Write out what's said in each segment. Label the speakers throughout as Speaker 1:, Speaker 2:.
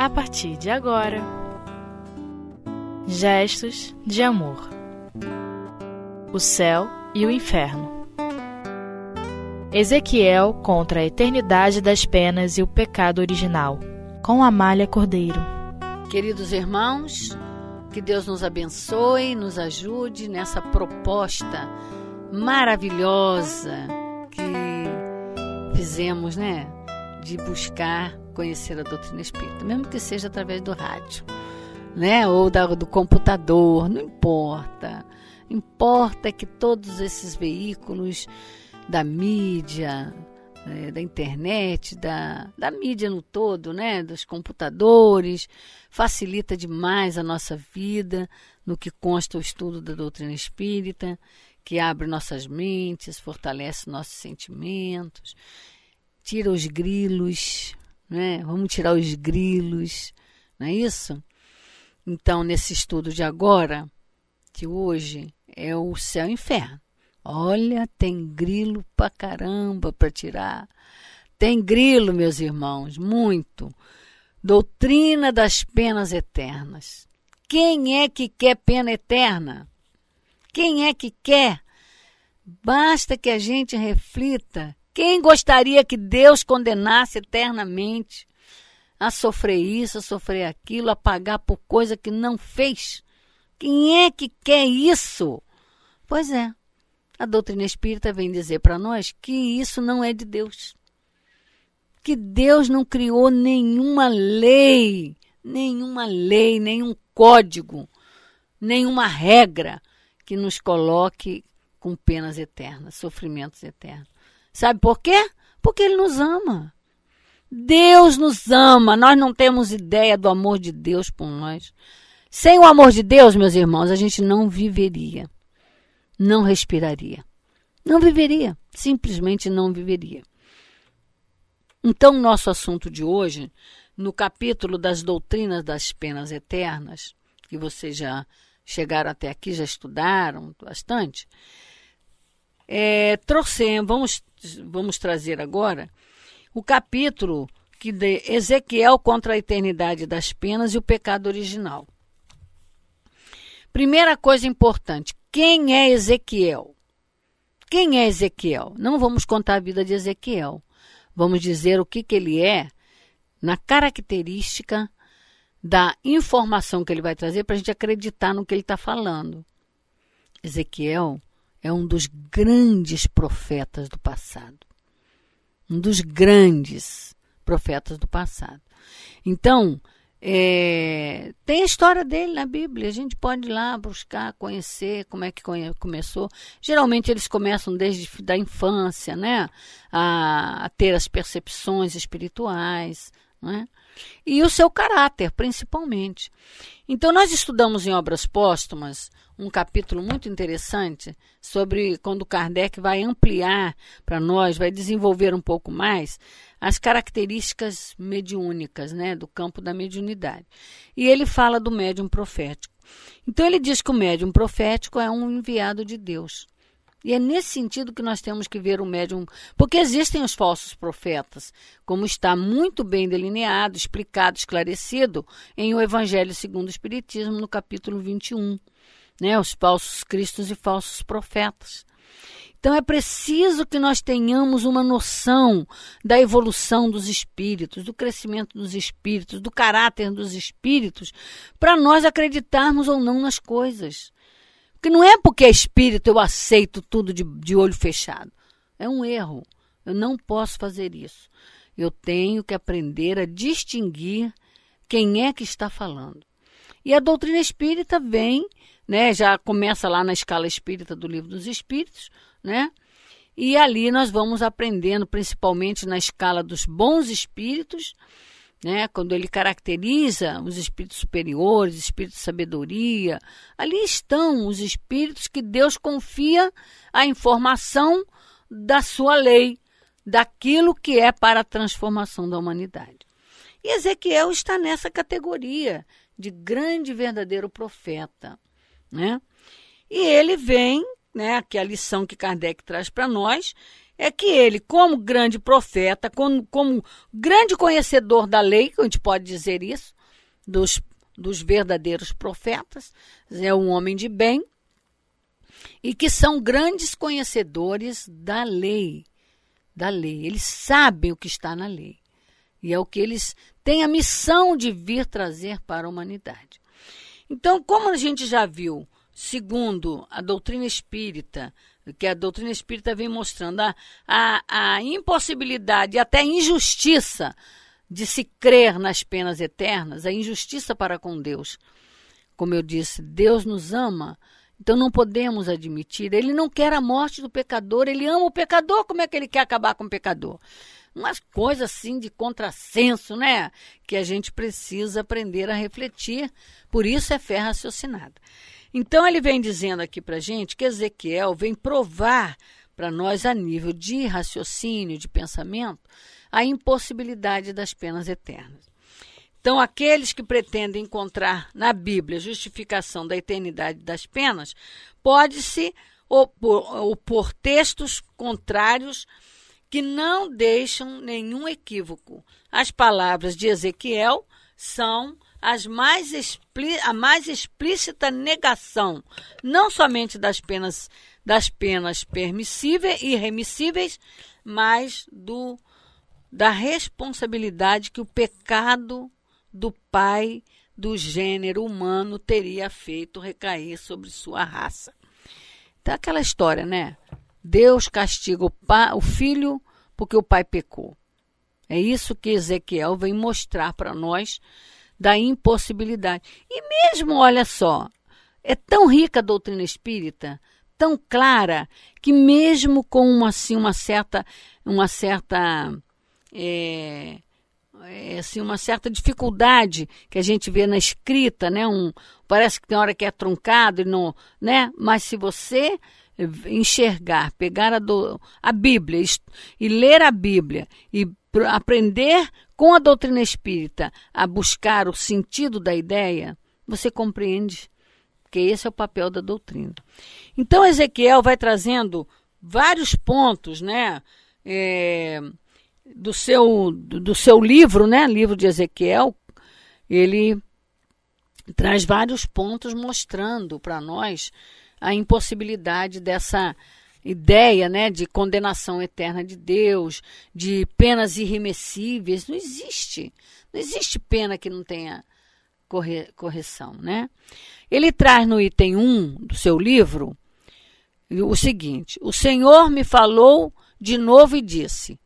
Speaker 1: a partir de agora. Gestos de amor. O céu e o inferno. Ezequiel contra a eternidade das penas e o pecado original, com Amália Cordeiro.
Speaker 2: Queridos irmãos, que Deus nos abençoe, nos ajude nessa proposta maravilhosa que fizemos, né? De buscar conhecer a doutrina espírita, mesmo que seja através do rádio, né? Ou da, do computador, não importa. Importa que todos esses veículos da mídia, é, da internet, da, da mídia no todo, né? Dos computadores, facilita demais a nossa vida no que consta o estudo da doutrina espírita, que abre nossas mentes, fortalece nossos sentimentos, tira os grilos, né? Vamos tirar os grilos, não é isso? Então, nesse estudo de agora, de hoje, é o céu e o inferno. Olha, tem grilo pra caramba para tirar. Tem grilo, meus irmãos, muito. Doutrina das penas eternas. Quem é que quer pena eterna? Quem é que quer? Basta que a gente reflita quem gostaria que Deus condenasse eternamente a sofrer isso, a sofrer aquilo, a pagar por coisa que não fez? Quem é que quer isso? Pois é, a doutrina espírita vem dizer para nós que isso não é de Deus. Que Deus não criou nenhuma lei, nenhuma lei, nenhum código, nenhuma regra que nos coloque com penas eternas, sofrimentos eternos. Sabe por quê? Porque Ele nos ama. Deus nos ama. Nós não temos ideia do amor de Deus por nós. Sem o amor de Deus, meus irmãos, a gente não viveria. Não respiraria. Não viveria. Simplesmente não viveria. Então, nosso assunto de hoje, no capítulo das doutrinas das penas eternas, que vocês já chegaram até aqui, já estudaram bastante, é, trouxemos, vamos, vamos trazer agora o capítulo que de Ezequiel contra a eternidade das penas e o pecado original. Primeira coisa importante, quem é Ezequiel? Quem é Ezequiel? Não vamos contar a vida de Ezequiel. Vamos dizer o que, que ele é na característica da informação que ele vai trazer para a gente acreditar no que ele está falando. Ezequiel é um dos grandes profetas do passado. Um dos grandes profetas do passado. Então, é, tem a história dele na Bíblia. A gente pode ir lá buscar, conhecer como é que começou. Geralmente eles começam desde da infância, né? A, a ter as percepções espirituais, né? E o seu caráter, principalmente. Então, nós estudamos em Obras Póstumas um capítulo muito interessante sobre quando Kardec vai ampliar para nós, vai desenvolver um pouco mais as características mediúnicas, né, do campo da mediunidade. E ele fala do médium profético. Então ele diz que o médium profético é um enviado de Deus. E é nesse sentido que nós temos que ver o médium, porque existem os falsos profetas, como está muito bem delineado, explicado, esclarecido em o Evangelho segundo o Espiritismo, no capítulo 21 né, os falsos cristos e falsos profetas. Então é preciso que nós tenhamos uma noção da evolução dos espíritos, do crescimento dos espíritos, do caráter dos espíritos, para nós acreditarmos ou não nas coisas. Porque não é porque é espírito eu aceito tudo de, de olho fechado. É um erro. Eu não posso fazer isso. Eu tenho que aprender a distinguir quem é que está falando. E a doutrina espírita vem né? Já começa lá na escala espírita do Livro dos Espíritos, né? E ali nós vamos aprendendo, principalmente na escala dos bons espíritos, né? Quando ele caracteriza os espíritos superiores, espíritos de sabedoria, ali estão os espíritos que Deus confia a informação da sua lei, daquilo que é para a transformação da humanidade. E Ezequiel está nessa categoria de grande verdadeiro profeta né? E ele vem, né, que a lição que Kardec traz para nós é que ele, como grande profeta, como, como grande conhecedor da lei, que a gente pode dizer isso, dos, dos verdadeiros profetas, é um homem de bem, e que são grandes conhecedores da lei. Da lei. Eles sabem o que está na lei. E é o que eles têm a missão de vir trazer para a humanidade. Então, como a gente já viu, segundo a doutrina espírita, que a doutrina espírita vem mostrando a, a, a impossibilidade até a injustiça de se crer nas penas eternas, a injustiça para com Deus. Como eu disse, Deus nos ama, então não podemos admitir. Ele não quer a morte do pecador, ele ama o pecador. Como é que ele quer acabar com o pecador? Umas coisas assim de contrassenso, né? Que a gente precisa aprender a refletir. Por isso é fé raciocinada. Então ele vem dizendo aqui para gente que Ezequiel vem provar para nós a nível de raciocínio, de pensamento, a impossibilidade das penas eternas. Então, aqueles que pretendem encontrar na Bíblia justificação da eternidade das penas, pode-se opor, opor textos contrários que não deixam nenhum equívoco. As palavras de Ezequiel são as mais a mais explícita negação, não somente das penas das penas permissíveis e remissíveis, mas do da responsabilidade que o pecado do pai do gênero humano teria feito recair sobre sua raça. Então aquela história, né? Deus castiga o, pai, o filho porque o pai pecou. É isso que Ezequiel vem mostrar para nós da impossibilidade. E mesmo, olha só, é tão rica a doutrina espírita, tão clara, que mesmo com uma, assim, uma certa, uma certa é, é, assim, uma certa dificuldade que a gente vê na escrita, né? Um, parece que tem hora que é truncado, e não, né? Mas se você enxergar, pegar a, do, a Bíblia e ler a Bíblia e aprender com a doutrina espírita a buscar o sentido da ideia, você compreende que esse é o papel da doutrina. Então Ezequiel vai trazendo vários pontos, né? É, do seu do seu livro, né? Livro de Ezequiel, ele traz vários pontos mostrando para nós a impossibilidade dessa ideia né, de condenação eterna de Deus, de penas irremessíveis. Não existe. Não existe pena que não tenha corre, correção. Né? Ele traz no item 1 do seu livro o seguinte: O Senhor me falou de novo e disse.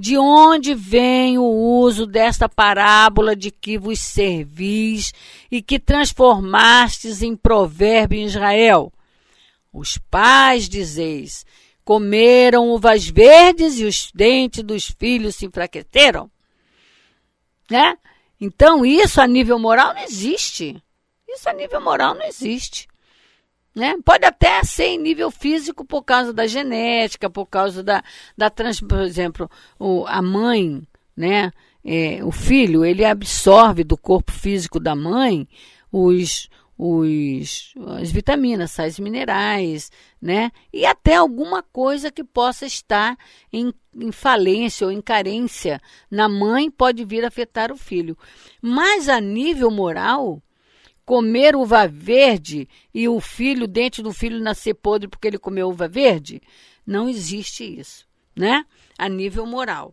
Speaker 2: De onde vem o uso desta parábola de que vos servis e que transformastes em provérbio em Israel? Os pais, dizeis, comeram uvas verdes e os dentes dos filhos se enfraqueceram. Né? Então, isso a nível moral não existe. Isso a nível moral não existe. Né? Pode até ser em nível físico por causa da genética, por causa da, da trans, por exemplo, o, a mãe, né? É, o filho, ele absorve do corpo físico da mãe os, os, as vitaminas, sais minerais, né? E até alguma coisa que possa estar em, em falência ou em carência na mãe pode vir afetar o filho. Mas a nível moral, comer uva verde e o filho, o dente do filho nascer podre porque ele comeu uva verde, não existe isso, né? A nível moral.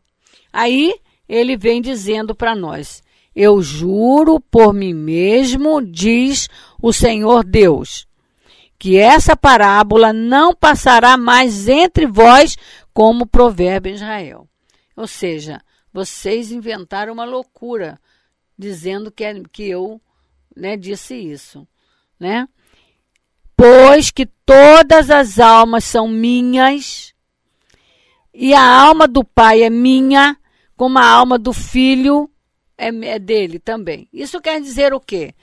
Speaker 2: Aí ele vem dizendo para nós: eu juro por mim mesmo, diz o Senhor Deus, que essa parábola não passará mais entre vós como provérbio em Israel. Ou seja, vocês inventaram uma loucura dizendo que, é, que eu né, disse isso, né? Pois que todas as almas são minhas e a alma do Pai é minha, como a alma do Filho é, é dele também. Isso quer dizer o quê?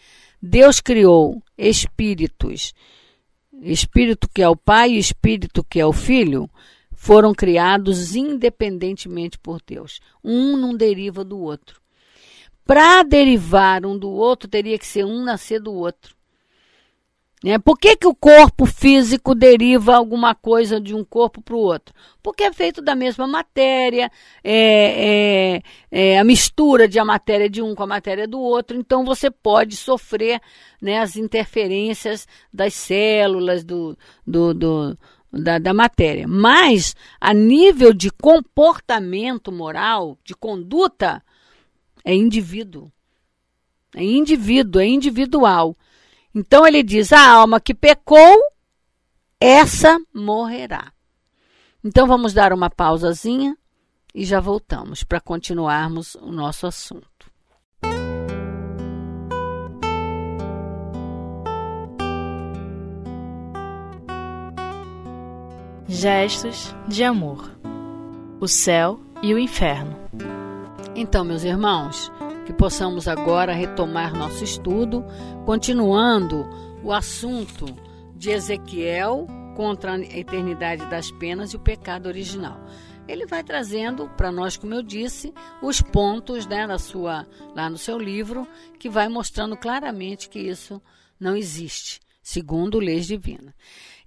Speaker 2: Deus criou espíritos. Espírito que é o Pai e espírito que é o Filho foram criados independentemente por Deus. Um não deriva do outro. Para derivar um do outro, teria que ser um nascer do outro. Né? Por que, que o corpo físico deriva alguma coisa de um corpo para o outro? Porque é feito da mesma matéria, é, é, é, a mistura de a matéria de um com a matéria do outro, então você pode sofrer né, as interferências das células, do, do, do da, da matéria. Mas, a nível de comportamento moral, de conduta, é indivíduo. É indivíduo, é individual. Então ele diz: a alma que pecou, essa morrerá. Então vamos dar uma pausazinha e já voltamos para continuarmos o nosso assunto.
Speaker 1: Gestos de amor. O céu e o inferno.
Speaker 2: Então, meus irmãos, que possamos agora retomar nosso estudo, continuando o assunto de Ezequiel contra a eternidade das penas e o pecado original. Ele vai trazendo para nós, como eu disse, os pontos né, na sua, lá no seu livro, que vai mostrando claramente que isso não existe, segundo leis divinas.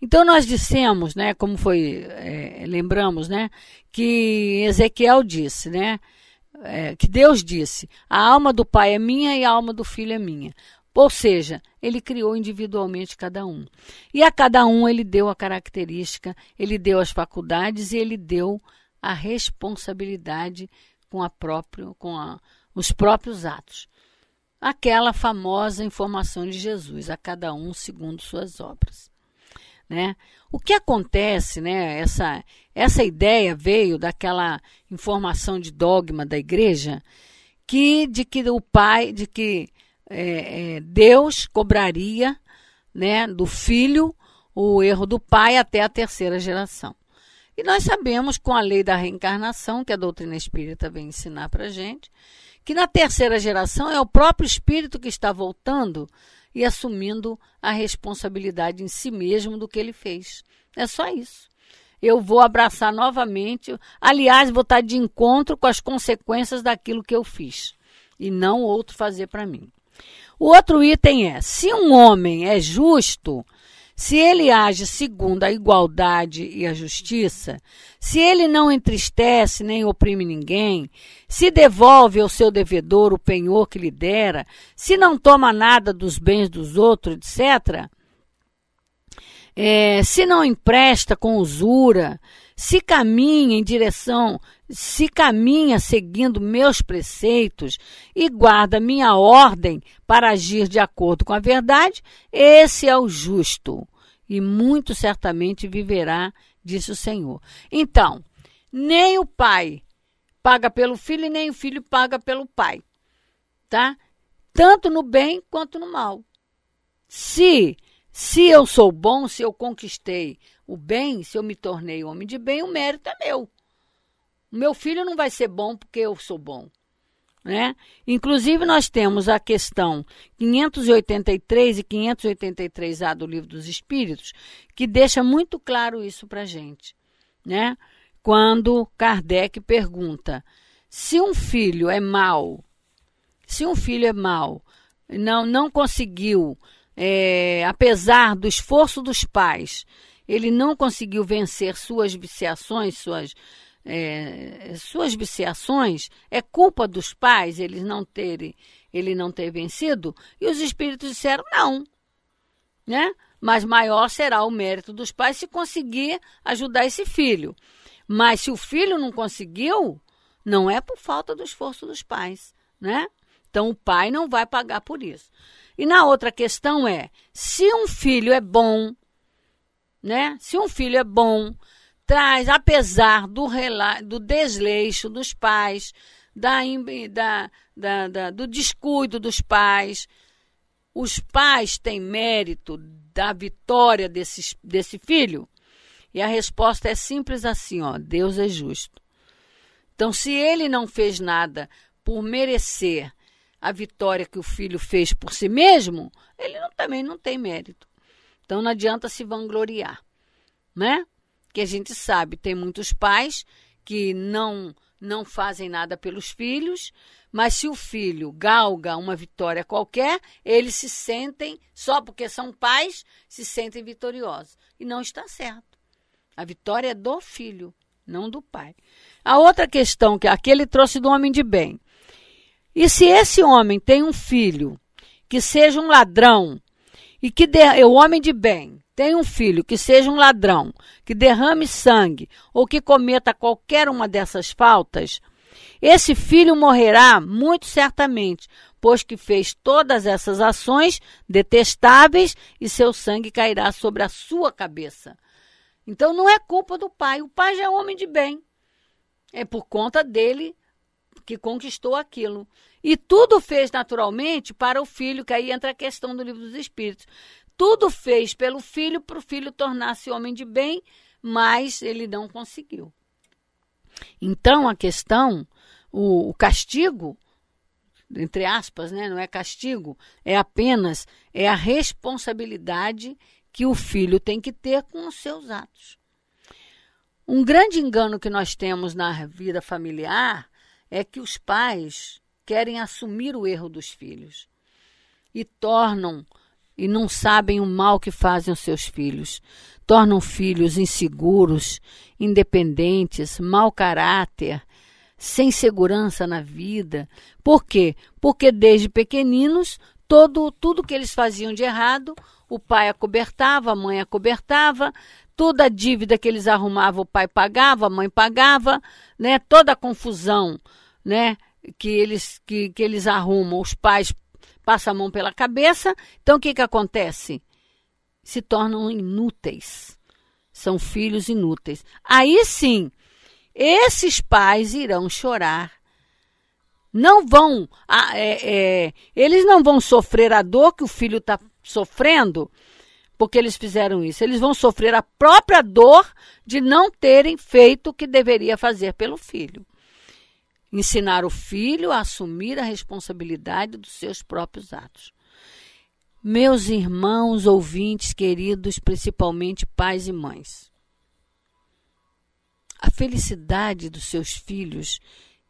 Speaker 2: Então nós dissemos, né, como foi, é, lembramos, né, que Ezequiel disse, né, é, que Deus disse: a alma do pai é minha e a alma do filho é minha. Ou seja, ele criou individualmente cada um. E a cada um ele deu a característica, ele deu as faculdades e ele deu a responsabilidade com, a próprio, com a, os próprios atos. Aquela famosa informação de Jesus, a cada um segundo suas obras. Né? O que acontece, né? Essa, essa ideia veio daquela informação de dogma da igreja que de que o pai, de que é, é, Deus cobraria né, do filho o erro do pai até a terceira geração. E nós sabemos, com a lei da reencarnação, que a doutrina espírita vem ensinar para gente, que na terceira geração é o próprio espírito que está voltando e assumindo a responsabilidade em si mesmo do que ele fez. É só isso. Eu vou abraçar novamente, aliás, vou estar de encontro com as consequências daquilo que eu fiz e não outro fazer para mim. O outro item é: se um homem é justo, se ele age segundo a igualdade e a justiça, se ele não entristece nem oprime ninguém, se devolve ao seu devedor o penhor que lhe dera, se não toma nada dos bens dos outros, etc., é, se não empresta com usura, se caminha em direção, se caminha seguindo meus preceitos e guarda minha ordem para agir de acordo com a verdade, esse é o justo e muito certamente viverá, disse o Senhor. Então, nem o pai paga pelo filho e nem o filho paga pelo pai, tá? Tanto no bem quanto no mal. Se se eu sou bom, se eu conquistei o bem, se eu me tornei homem de bem, o mérito é meu. Meu filho não vai ser bom porque eu sou bom. Né? Inclusive, nós temos a questão 583 e 583A do Livro dos Espíritos, que deixa muito claro isso para a gente. Né? Quando Kardec pergunta se um filho é mau, se um filho é mau, não, não conseguiu é, apesar do esforço dos pais, ele não conseguiu vencer suas viciações, suas, é, suas viciações, é culpa dos pais eles não terem, ele não ter vencido? E os espíritos disseram não, né? Mas maior será o mérito dos pais se conseguir ajudar esse filho. Mas se o filho não conseguiu, não é por falta do esforço dos pais, né? Então o pai não vai pagar por isso. E na outra questão é: se um filho é bom, né? Se um filho é bom, traz, apesar do, do desleixo dos pais, da, da, da, da, do descuido dos pais, os pais têm mérito da vitória desse, desse filho? E a resposta é simples assim, ó, Deus é justo. Então, se ele não fez nada por merecer a vitória que o filho fez por si mesmo, ele não, também não tem mérito. Então não adianta se vangloriar, né? Que a gente sabe, tem muitos pais que não não fazem nada pelos filhos, Mas se o filho galga uma vitória qualquer, eles se sentem, só porque são pais, se sentem vitoriosos. E não está certo. A vitória é do filho, não do pai. A outra questão que aqui ele trouxe do homem de bem. E se esse homem tem um filho que seja um ladrão e que de, o homem de bem tem um filho que seja um ladrão, que derrame sangue ou que cometa qualquer uma dessas faltas, esse filho morrerá muito certamente, pois que fez todas essas ações detestáveis e seu sangue cairá sobre a sua cabeça. Então não é culpa do pai, o pai já é homem de bem. É por conta dele que conquistou aquilo. E tudo fez naturalmente para o filho, que aí entra a questão do livro dos Espíritos. Tudo fez pelo filho para o filho tornar-se homem de bem, mas ele não conseguiu. Então a questão, o, o castigo, entre aspas, né, não é castigo, é apenas é a responsabilidade que o filho tem que ter com os seus atos. Um grande engano que nós temos na vida familiar é que os pais querem assumir o erro dos filhos e tornam e não sabem o mal que fazem os seus filhos. Tornam filhos inseguros, independentes, mau caráter, sem segurança na vida. Por quê? Porque desde pequeninos, todo, tudo que eles faziam de errado, o pai acobertava, a mãe acobertava, toda a dívida que eles arrumavam, o pai pagava, a mãe pagava, né? Toda a confusão, né? Que eles, que, que eles arrumam, os pais passam a mão pela cabeça. Então, o que, que acontece? Se tornam inúteis. São filhos inúteis. Aí sim, esses pais irão chorar. Não vão, é, é, eles não vão sofrer a dor que o filho está sofrendo, porque eles fizeram isso. Eles vão sofrer a própria dor de não terem feito o que deveria fazer pelo filho. Ensinar o filho a assumir a responsabilidade dos seus próprios atos. Meus irmãos ouvintes queridos, principalmente pais e mães. A felicidade dos seus filhos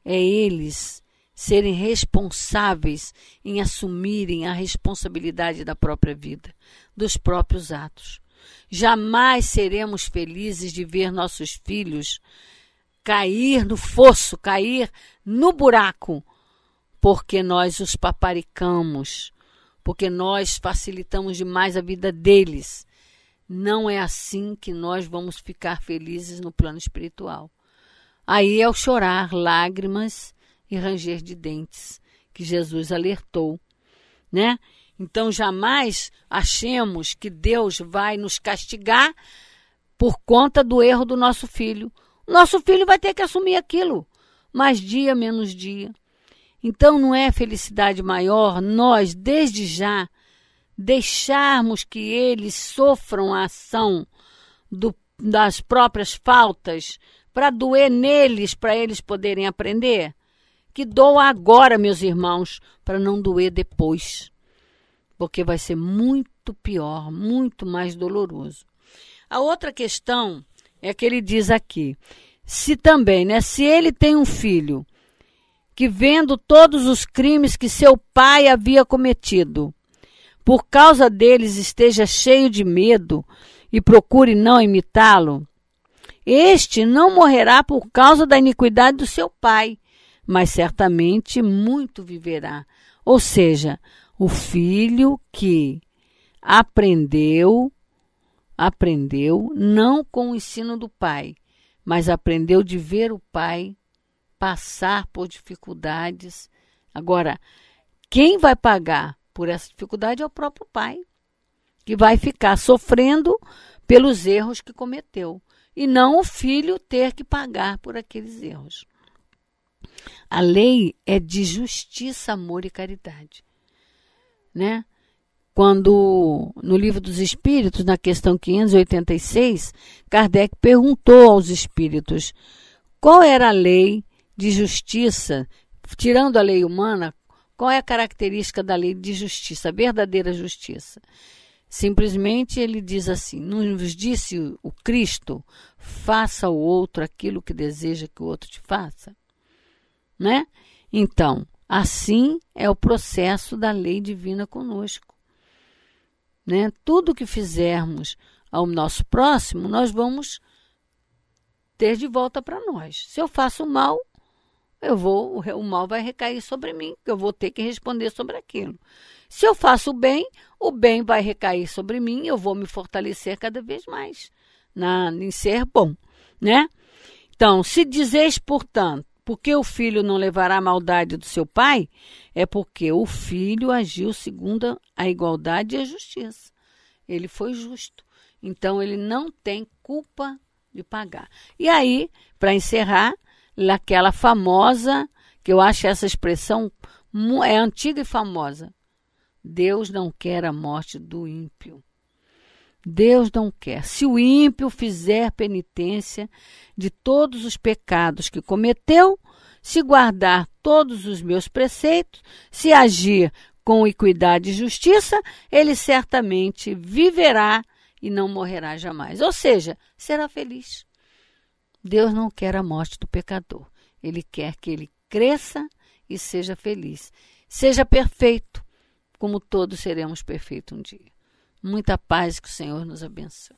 Speaker 2: é eles serem responsáveis em assumirem a responsabilidade da própria vida, dos próprios atos. Jamais seremos felizes de ver nossos filhos cair no fosso, cair no buraco, porque nós os paparicamos, porque nós facilitamos demais a vida deles. Não é assim que nós vamos ficar felizes no plano espiritual. Aí é o chorar, lágrimas e ranger de dentes, que Jesus alertou, né? Então jamais achemos que Deus vai nos castigar por conta do erro do nosso filho. Nosso filho vai ter que assumir aquilo, mais dia menos dia. Então não é felicidade maior nós, desde já, deixarmos que eles sofram a ação do, das próprias faltas para doer neles, para eles poderem aprender? que doa agora, meus irmãos, para não doer depois. Porque vai ser muito pior, muito mais doloroso. A outra questão é que ele diz aqui: se também, né, se ele tem um filho que vendo todos os crimes que seu pai havia cometido, por causa deles esteja cheio de medo e procure não imitá-lo, este não morrerá por causa da iniquidade do seu pai, mas certamente muito viverá. Ou seja, o filho que aprendeu, aprendeu não com o ensino do pai, mas aprendeu de ver o pai passar por dificuldades. Agora, quem vai pagar por essa dificuldade é o próprio pai, que vai ficar sofrendo pelos erros que cometeu, e não o filho ter que pagar por aqueles erros. A lei é de justiça, amor e caridade. Né? Quando, no livro dos Espíritos, na questão 586, Kardec perguntou aos espíritos qual era a lei de justiça, tirando a lei humana, qual é a característica da lei de justiça, a verdadeira justiça. Simplesmente ele diz assim: nos disse o Cristo, faça ao outro aquilo que deseja que o outro te faça né? Então, Assim é o processo da lei divina conosco. Né? Tudo que fizermos ao nosso próximo, nós vamos ter de volta para nós. Se eu faço mal, eu vou, o mal vai recair sobre mim, eu vou ter que responder sobre aquilo. Se eu faço o bem, o bem vai recair sobre mim, eu vou me fortalecer cada vez mais na, em ser bom, né? Então, se dizes, portanto, porque o filho não levará a maldade do seu pai, é porque o filho agiu segundo a igualdade e a justiça. Ele foi justo. Então, ele não tem culpa de pagar. E aí, para encerrar, aquela famosa, que eu acho essa expressão é antiga e famosa. Deus não quer a morte do ímpio. Deus não quer. Se o ímpio fizer penitência de todos os pecados que cometeu, se guardar todos os meus preceitos, se agir com equidade e justiça, ele certamente viverá e não morrerá jamais. Ou seja, será feliz. Deus não quer a morte do pecador. Ele quer que ele cresça e seja feliz. Seja perfeito, como todos seremos perfeitos um dia. Muita paz que o Senhor nos abençoe.